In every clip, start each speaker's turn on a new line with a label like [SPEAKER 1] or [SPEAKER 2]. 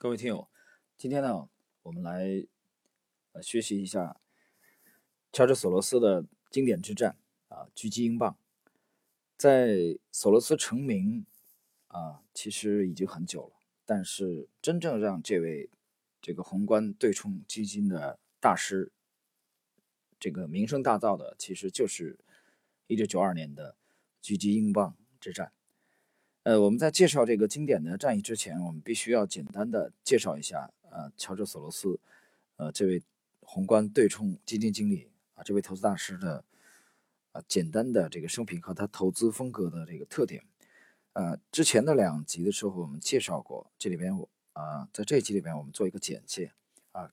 [SPEAKER 1] 各位听友，今天呢，我们来呃学习一下乔治索罗斯的经典之战啊，狙击英镑。在索罗斯成名啊，其实已经很久了，但是真正让这位这个宏观对冲基金的大师这个名声大噪的，其实就是一九九二年的狙击英镑之战。呃，我们在介绍这个经典的战役之前，我们必须要简单的介绍一下，呃，乔治·索罗斯，呃，这位宏观对冲基金经理啊，这位投资大师的啊，简单的这个生平和他投资风格的这个特点。呃，之前的两集的时候我们介绍过，这里边我啊，在这一集里边我们做一个简介啊，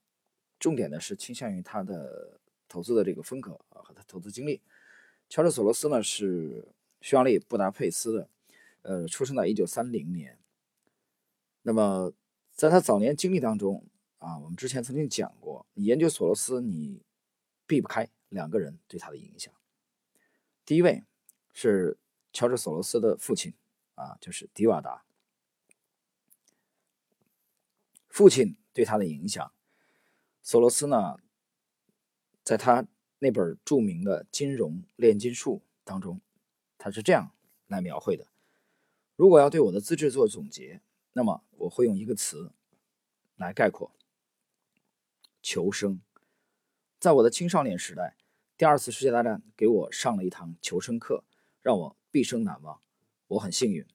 [SPEAKER 1] 重点的是倾向于他的投资的这个风格啊和他投资经历。乔治·索罗斯呢是匈牙利布达佩斯的。呃，出生在一九三零年。那么，在他早年经历当中啊，我们之前曾经讲过，你研究索罗斯，你避不开两个人对他的影响。第一位是乔治·索罗斯的父亲啊，就是迪瓦达。父亲对他的影响，索罗斯呢，在他那本著名的《金融炼金术》当中，他是这样来描绘的。如果要对我的资质做总结，那么我会用一个词来概括：求生。在我的青少年时代，第二次世界大战给我上了一堂求生课，让我毕生难忘。我很幸运，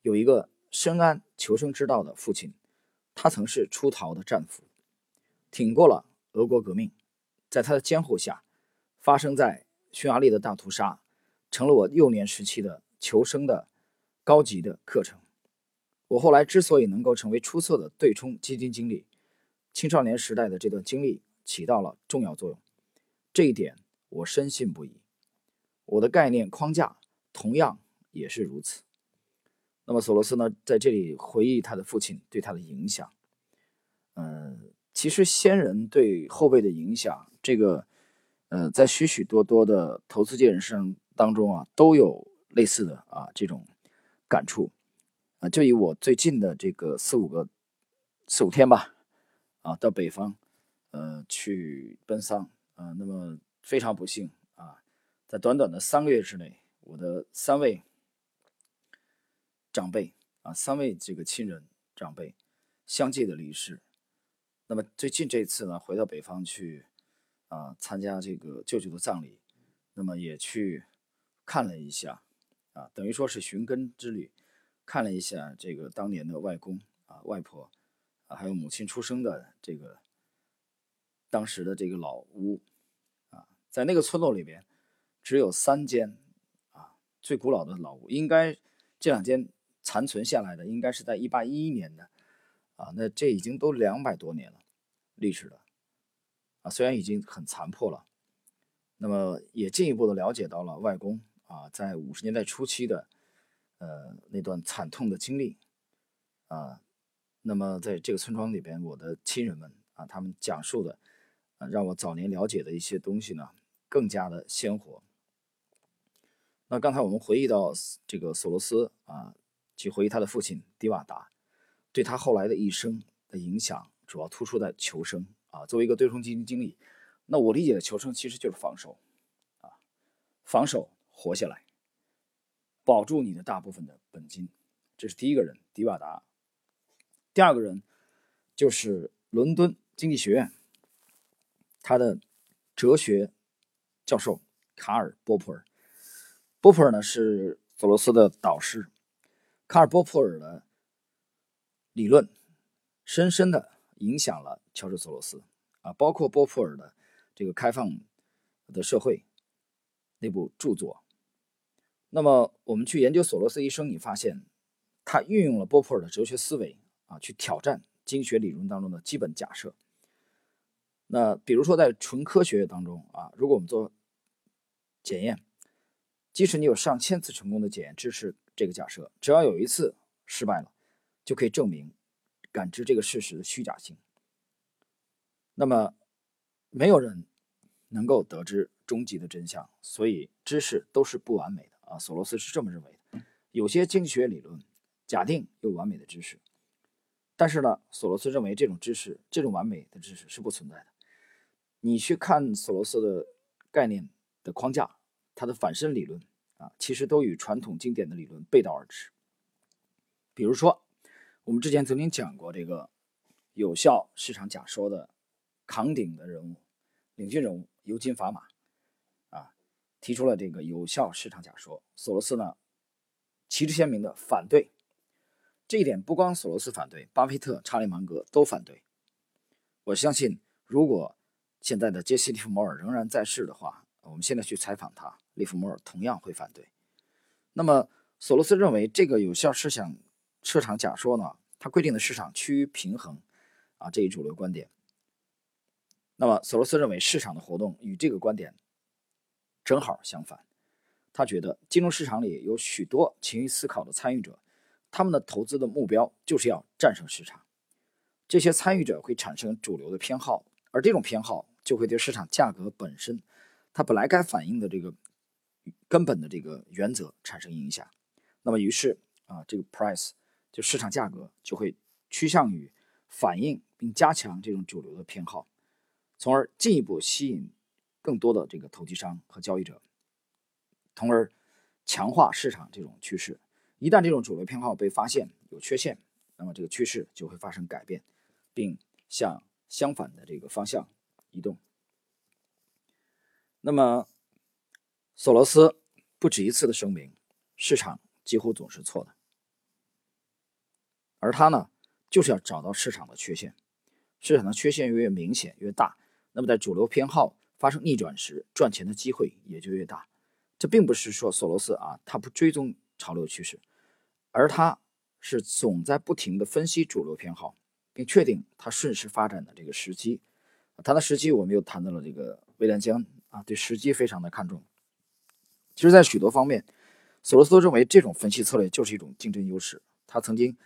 [SPEAKER 1] 有一个深谙求生之道的父亲。他曾是出逃的战俘，挺过了俄国革命。在他的监护下，发生在匈牙利的大屠杀，成了我幼年时期的求生的。高级的课程。我后来之所以能够成为出色的对冲基金经理，青少年时代的这段经历起到了重要作用。这一点我深信不疑。我的概念框架同样也是如此。那么索罗斯呢，在这里回忆他的父亲对他的影响。嗯，其实先人对后辈的影响，这个，呃，在许许多多的投资界人士当中啊，都有类似的啊这种。感触啊，就以我最近的这个四五个四五天吧，啊，到北方，呃，去奔丧啊，那么非常不幸啊，在短短的三个月之内，我的三位长辈啊，三位这个亲人长辈相继的离世。那么最近这次呢，回到北方去啊，参加这个舅舅的葬礼，那么也去看了一下。啊，等于说是寻根之旅，看了一下这个当年的外公啊、外婆啊，还有母亲出生的这个当时的这个老屋啊，在那个村落里边，只有三间啊，最古老的老屋，应该这两间残存下来的，应该是在一八一一年的啊，那这已经都两百多年了历史了啊，虽然已经很残破了，那么也进一步的了解到了外公。啊，在五十年代初期的，呃，那段惨痛的经历，啊，那么在这个村庄里边，我的亲人们啊，他们讲述的，啊，让我早年了解的一些东西呢，更加的鲜活。那刚才我们回忆到这个索罗斯啊，去回忆他的父亲迪瓦达，对他后来的一生的影响，主要突出在求生啊。作为一个对冲基金经理，那我理解的求生其实就是防守，啊，防守。活下来，保住你的大部分的本金，这是第一个人，迪瓦达。第二个人就是伦敦经济学院他的哲学教授卡尔波普尔。波普尔呢是索罗斯的导师，卡尔波普尔的理论深深的影响了乔治索罗斯啊，包括波普尔的这个开放的社会那部著作。那么我们去研究索罗斯一生，你发现他运用了波普尔的哲学思维啊，去挑战经济学理论当中的基本假设。那比如说在纯科学当中啊，如果我们做检验，即使你有上千次成功的检验支持这个假设，只要有一次失败了，就可以证明感知这个事实的虚假性。那么没有人能够得知终极的真相，所以知识都是不完美的。啊，索罗斯是这么认为的。有些经济学理论假定有完美的知识，但是呢，索罗斯认为这种知识，这种完美的知识是不存在的。你去看索罗斯的概念的框架，他的反身理论啊，其实都与传统经典的理论背道而驰。比如说，我们之前曾经讲过这个有效市场假说的扛鼎的人物、领军人物尤金·法马啊，提出了这个有效市场假说。索罗斯呢，旗帜鲜明的反对这一点，不光索罗斯反对，巴菲特、查理芒格都反对。我相信，如果现在的杰西·利弗摩尔仍然在世的话，我们现在去采访他，利弗摩尔同样会反对。那么，索罗斯认为这个有效市场。市场假说呢，它规定的市场趋于平衡，啊，这一主流观点。那么索罗斯认为市场的活动与这个观点正好相反。他觉得金融市场里有许多勤于思考的参与者，他们的投资的目标就是要战胜市场。这些参与者会产生主流的偏好，而这种偏好就会对市场价格本身，它本来该反映的这个根本的这个原则产生影响。那么于是啊，这个 price。就市场价格就会趋向于反映并加强这种主流的偏好，从而进一步吸引更多的这个投机商和交易者，从而强化市场这种趋势。一旦这种主流偏好被发现有缺陷，那么这个趋势就会发生改变，并向相反的这个方向移动。那么，索罗斯不止一次的声明，市场几乎总是错的。而他呢，就是要找到市场的缺陷，市场的缺陷越明显越大，那么在主流偏好发生逆转时，赚钱的机会也就越大。这并不是说索罗斯啊，他不追踪潮流趋势，而他是总在不停的分析主流偏好，并确定它顺势发展的这个时机。谈到时机，我们又谈到了这个威廉江啊，对时机非常的看重。其实，在许多方面，索罗斯都认为这种分析策略就是一种竞争优势。他曾经。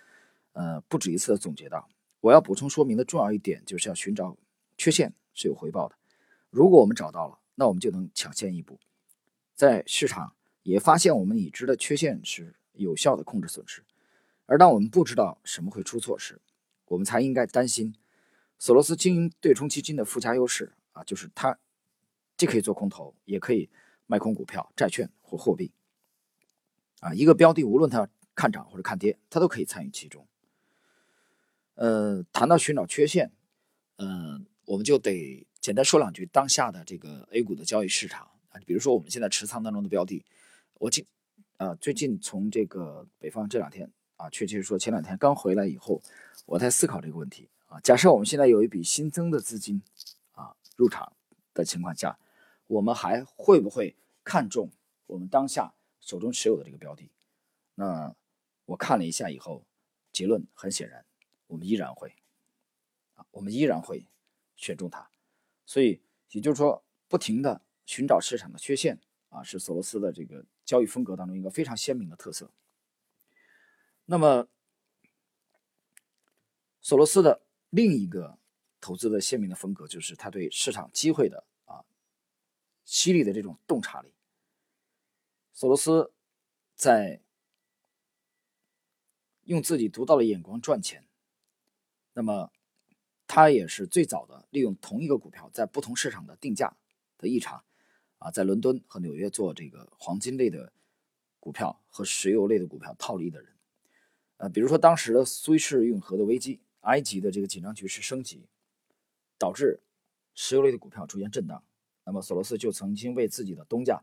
[SPEAKER 1] 呃，不止一次的总结到，我要补充说明的重要一点，就是要寻找缺陷是有回报的。如果我们找到了，那我们就能抢先一步，在市场也发现我们已知的缺陷时，有效的控制损失。而当我们不知道什么会出错时，我们才应该担心。索罗斯经营对冲基金的附加优势啊，就是他既可以做空头，也可以卖空股票、债券或货币。啊，一个标的无论它看涨或者看跌，它都可以参与其中。呃，谈到寻找缺陷，嗯，我们就得简单说两句当下的这个 A 股的交易市场啊，比如说我们现在持仓当中的标的，我近啊最近从这个北方这两天啊，确切说前两天刚回来以后，我在思考这个问题啊。假设我们现在有一笔新增的资金啊入场的情况下，我们还会不会看中我们当下手中持有的这个标的？那我看了一下以后，结论很显然。我们依然会，啊，我们依然会选中它，所以也就是说，不停的寻找市场的缺陷啊，是索罗斯的这个交易风格当中一个非常鲜明的特色。那么，索罗斯的另一个投资的鲜明的风格，就是他对市场机会的啊犀利的这种洞察力。索罗斯在用自己独到的眼光赚钱。那么，他也是最早的利用同一个股票在不同市场的定价的异常，啊，在伦敦和纽约做这个黄金类的股票和石油类的股票套利的人，呃，比如说当时的苏伊士运河的危机，埃及的这个紧张局势升级，导致石油类的股票出现震荡，那么索罗斯就曾经为自己的东家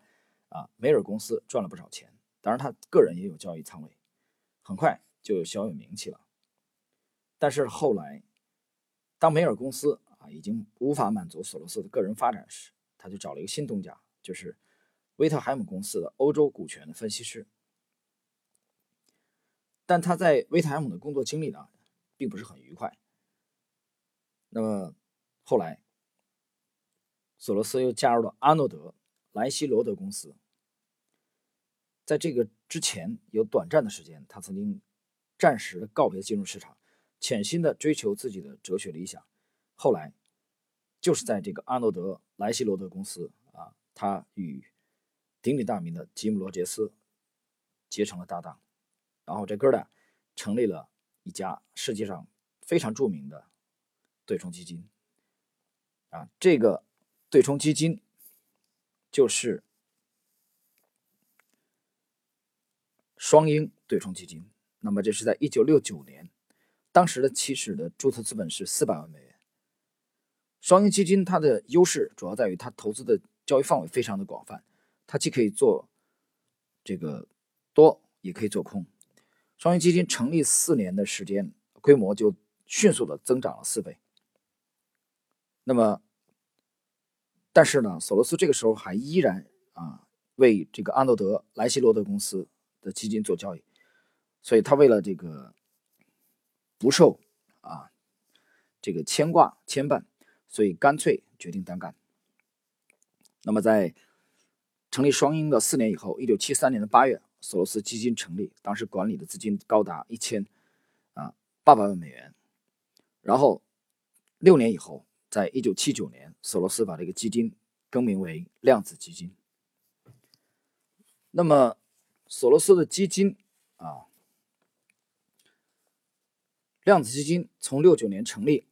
[SPEAKER 1] 啊梅尔公司赚了不少钱，当然他个人也有交易仓位，很快就小有名气了。但是后来，当梅尔公司啊已经无法满足索罗斯的个人发展时，他就找了一个新东家，就是威特海姆公司的欧洲股权的分析师。但他在威特海姆的工作经历呢，并不是很愉快。那么后来，索罗斯又加入了阿诺德莱希罗德公司。在这个之前，有短暂的时间，他曾经暂时的告别金融市场。潜心的追求自己的哲学理想，后来就是在这个阿诺德莱希罗德公司啊，他与鼎鼎大名的吉姆罗杰斯结成了搭档，然后这哥俩成立了一家世界上非常著名的对冲基金。啊，这个对冲基金就是双鹰对冲基金。那么这是在一九六九年，当时的起始的注册资本是四百万美元。双鹰基金它的优势主要在于它投资的交易范围非常的广泛，它既可以做这个多，也可以做空。双鹰基金成立四年的时间，规模就迅速的增长了四倍。那么，但是呢，索罗斯这个时候还依然啊为这个阿诺德莱希罗德公司的基金做交易。所以他为了这个不受啊这个牵挂牵绊，所以干脆决定单干。那么在成立双鹰的四年以后，一九七三年的八月，索罗斯基金成立，当时管理的资金高达一千啊八百万美元。然后六年以后，在一九七九年，索罗斯把这个基金更名为量子基金。那么索罗斯的基金啊。量子基金从六九年成立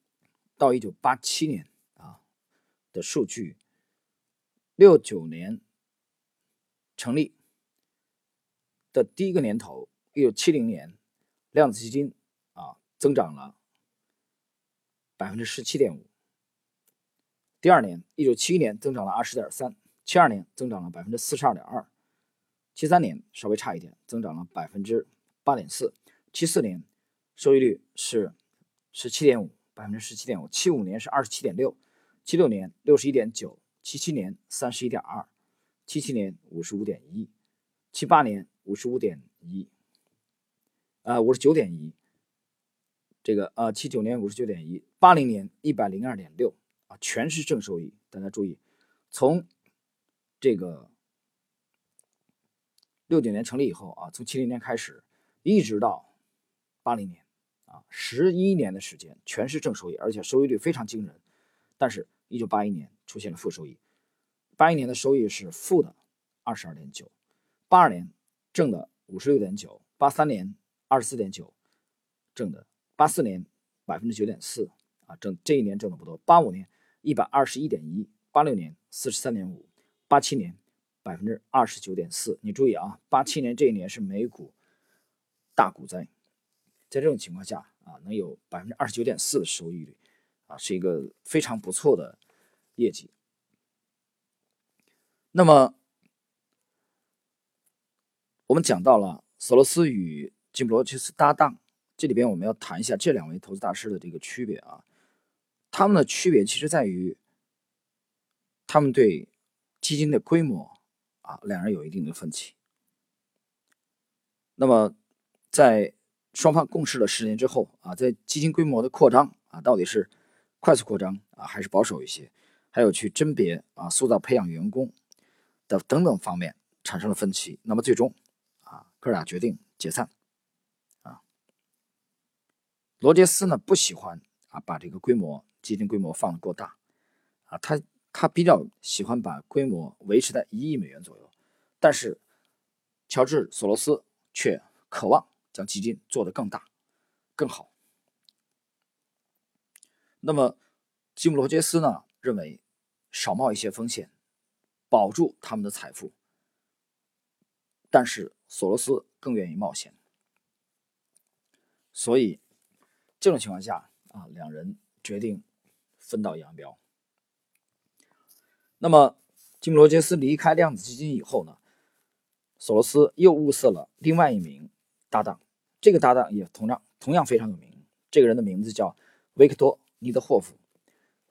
[SPEAKER 1] 到一九八七年啊的数据，六九年成立的第一个年头，一九七零年，量子基金啊增长了百分之十七点五。第二年，一九七一年增长了二十点三，七二年增长了百分之四十二点二，七三年稍微差一点，增长了百分之八点四，七四年。收益率是十七点五，百分之十七点五。七五年是二十七点六，七六年六十一点九，七七年三十一点二，七七年五十五点一，七八年五十五点一，啊五十九点一。这个啊七九年五十九点一，八零年一百零二点六啊，全是正收益。大家注意，从这个六九年成立以后啊，从七零年开始，一直到八零年。啊，十一年的时间全是正收益，而且收益率非常惊人。但是，一九八一年出现了负收益，八一年的收益是负的二十二点九，八二年正的五十六点九，八三年二十四点九，正的，八四年百分之九点四啊，正这一年挣的不多。八五年一百二十一点一，八六年四十三点五，八七年百分之二十九点四。你注意啊，八七年这一年是美股大股灾。在这种情况下啊，能有百分之二十九点四的收益率，啊，是一个非常不错的业绩。那么，我们讲到了索罗斯与吉姆罗切斯搭档，这里边我们要谈一下这两位投资大师的这个区别啊。他们的区别其实在于，他们对基金的规模啊，两人有一定的分歧。那么，在双方共事了十年之后啊，在基金规模的扩张啊，到底是快速扩张啊，还是保守一些？还有去甄别啊、塑造、培养员工的等等方面产生了分歧。那么最终啊，哥俩决定解散。啊，罗杰斯呢不喜欢啊把这个规模基金规模放得过大啊，他他比较喜欢把规模维持在一亿美元左右。但是乔治索罗斯却渴望。将基金做得更大、更好。那么，吉姆·罗杰斯呢？认为少冒一些风险，保住他们的财富。但是，索罗斯更愿意冒险。所以，这种情况下啊，两人决定分道扬镳。那么，吉姆·罗杰斯离开量子基金以后呢？索罗斯又物色了另外一名。搭档，这个搭档也同样同样非常有名。这个人的名字叫维克多·尼德霍夫。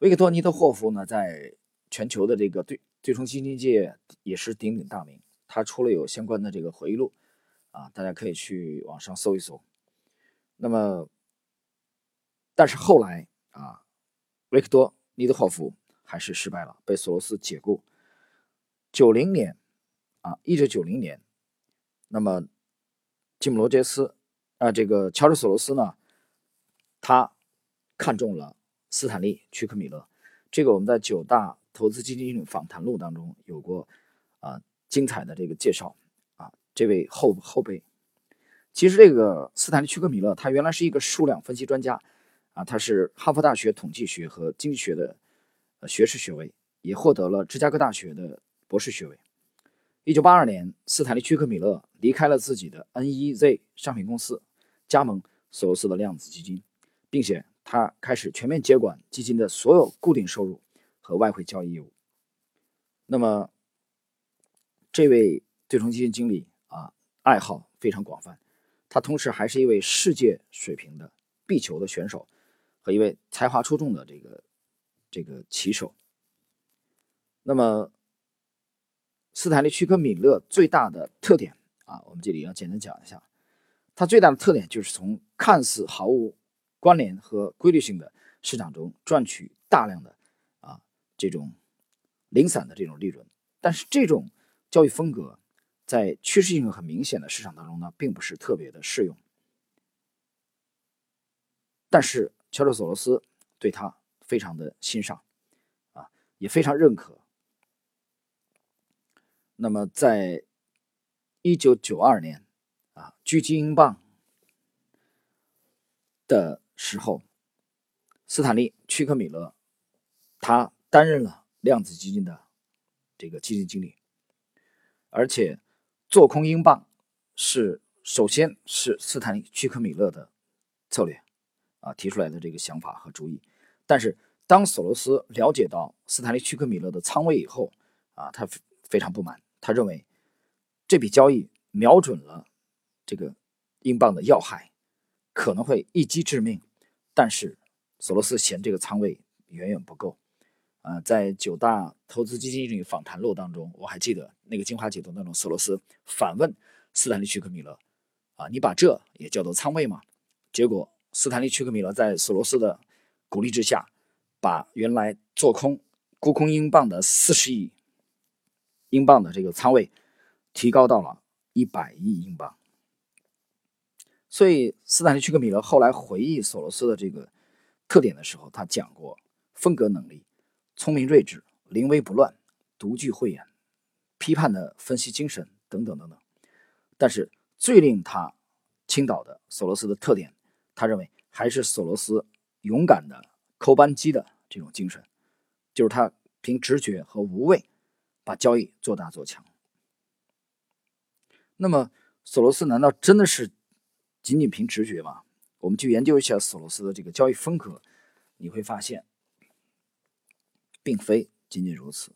[SPEAKER 1] 维克多·尼德霍夫呢，在全球的这个对对冲基金界也是鼎鼎大名。他出了有相关的这个回忆录，啊，大家可以去网上搜一搜。那么，但是后来啊，维克多·尼德霍夫还是失败了，被索罗斯解雇。九零年，啊，一九九零年，那么。吉姆·罗杰斯，啊，这个乔治·索罗斯呢，他看中了斯坦利·屈克米勒。这个我们在九大投资基金经理访谈录当中有过啊精彩的这个介绍啊。这位后后辈，其实这个斯坦利·屈克米勒他原来是一个数量分析专家啊，他是哈佛大学统计学和经济学的学士学位，也获得了芝加哥大学的博士学位。一九八二年，斯坦利·屈克米勒离开了自己的 NEZ 商品公司，加盟索罗斯的量子基金，并且他开始全面接管基金的所有固定收入和外汇交易业务。那么，这位对冲基金经理啊，爱好非常广泛，他同时还是一位世界水平的壁球的选手和一位才华出众的这个这个棋手。那么，斯坦利·屈克米勒最大的特点啊，我们这里要简单讲一下。他最大的特点就是从看似毫无关联和规律性的市场中赚取大量的啊这种零散的这种利润。但是这种交易风格在趋势性很明显的市场当中呢，并不是特别的适用。但是乔治·索罗斯对他非常的欣赏啊，也非常认可。那么，在一九九二年，啊，狙击英镑的时候，斯坦利·屈克米勒他担任了量子基金的这个基金经理，而且做空英镑是首先是斯坦利·屈克米勒的策略啊提出来的这个想法和主意。但是，当索罗斯了解到斯坦利·屈克米勒的仓位以后，啊，他非常不满。他认为这笔交易瞄准了这个英镑的要害，可能会一击致命。但是索罗斯嫌这个仓位远远不够。啊，在九大投资基金经理访谈录当中，我还记得那个精华解读当中，索罗斯反问斯坦利·屈克米勒：“啊，你把这也叫做仓位吗？”结果斯坦利·屈克米勒在索罗斯的鼓励之下，把原来做空沽空英镑的四十亿。英镑的这个仓位提高到了一百亿英镑，所以斯坦利·屈克米勒后来回忆索罗斯的这个特点的时候，他讲过风格能力、聪明睿智、临危不乱、独具慧眼、批判的分析精神等等等等。但是最令他倾倒的索罗斯的特点，他认为还是索罗斯勇敢的扣扳机的这种精神，就是他凭直觉和无畏。把交易做大做强。那么，索罗斯难道真的是仅仅凭直觉吗？我们去研究一下索罗斯的这个交易风格，你会发现，并非仅仅如此。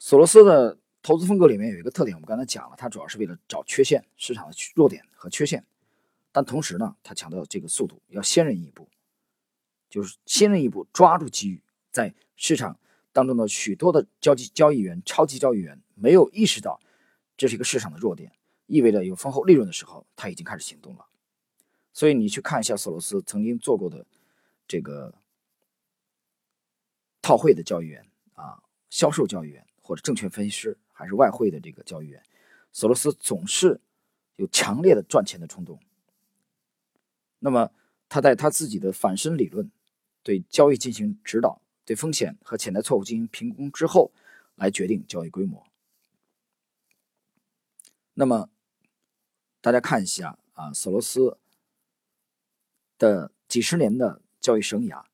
[SPEAKER 1] 索罗斯的投资风格里面有一个特点，我们刚才讲了，他主要是为了找缺陷、市场的弱点和缺陷，但同时呢，他强调这个速度要先人一步，就是先人一步抓住机遇，在市场。当中的许多的交易交易员、超级交易员没有意识到这是一个市场的弱点，意味着有丰厚利润的时候，他已经开始行动了。所以你去看一下索罗斯曾经做过的这个套汇的交易员啊、销售交易员，或者证券分析师，还是外汇的这个交易员，索罗斯总是有强烈的赚钱的冲动。那么他在他自己的反身理论对交易进行指导。对风险和潜在错误进行评估之后，来决定交易规模。那么，大家看一下啊，索罗斯的几十年的交易生涯，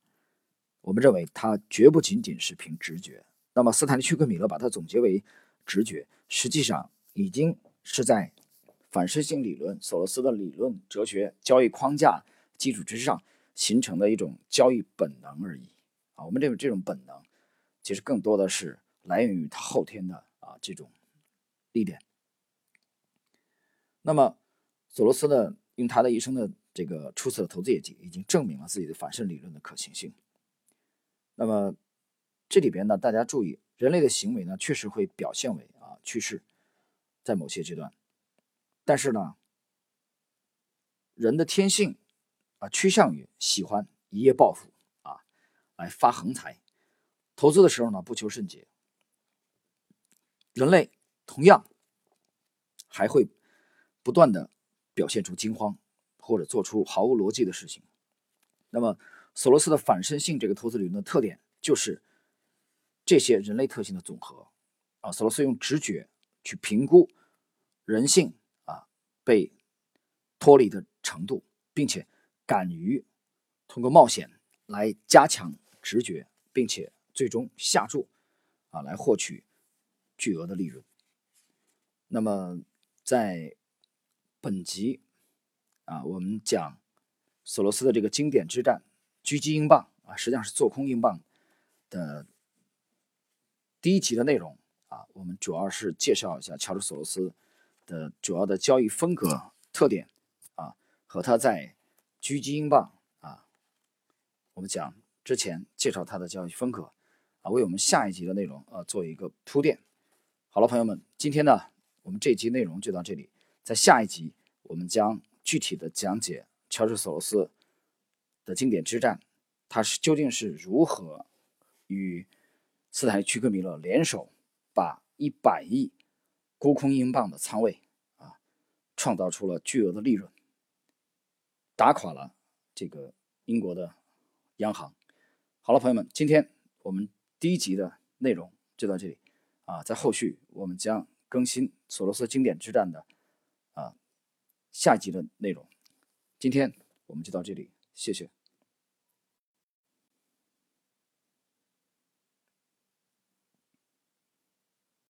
[SPEAKER 1] 我们认为他绝不仅仅是凭直觉。那么，斯坦利·屈克米勒把它总结为直觉，实际上已经是在反射性理论、索罗斯的理论、哲学、交易框架基础之上形成的一种交易本能而已。我们这种这种本能，其实更多的是来源于他后天的啊这种历练。那么，索罗斯呢，用他的一生的这个出色的投资业绩，已经证明了自己的反射理论的可行性。那么，这里边呢，大家注意，人类的行为呢，确实会表现为啊趋势，在某些阶段，但是呢，人的天性啊趋向于喜欢一夜暴富。来发横财，投资的时候呢不求甚解。人类同样还会不断的表现出惊慌，或者做出毫无逻辑的事情。那么，索罗斯的反身性这个投资理论的特点就是这些人类特性的总和啊。索罗斯用直觉去评估人性啊被脱离的程度，并且敢于通过冒险来加强直觉，并且最终下注啊来获取巨额的利润。那么在本集啊，我们讲索罗斯的这个经典之战——狙击英镑啊，实际上是做空英镑的第一集的内容啊，我们主要是介绍一下乔治·索罗斯的主要的交易风格特点啊，和他在狙击英镑啊，我们讲之前介绍他的交易风格啊，为我们下一集的内容啊做一个铺垫。好了，朋友们，今天呢，我们这集内容就到这里，在下一集我们将具体的讲解乔治·索罗斯的经典之战，他是究竟是如何与斯台屈克米勒联手，把一百亿沽空英镑的仓位啊，创造出了巨额的利润。打垮了这个英国的央行。好了，朋友们，今天我们第一集的内容就到这里啊，在后续我们将更新索罗斯经典之战的啊下集的内容。今天我们就到这里，谢谢。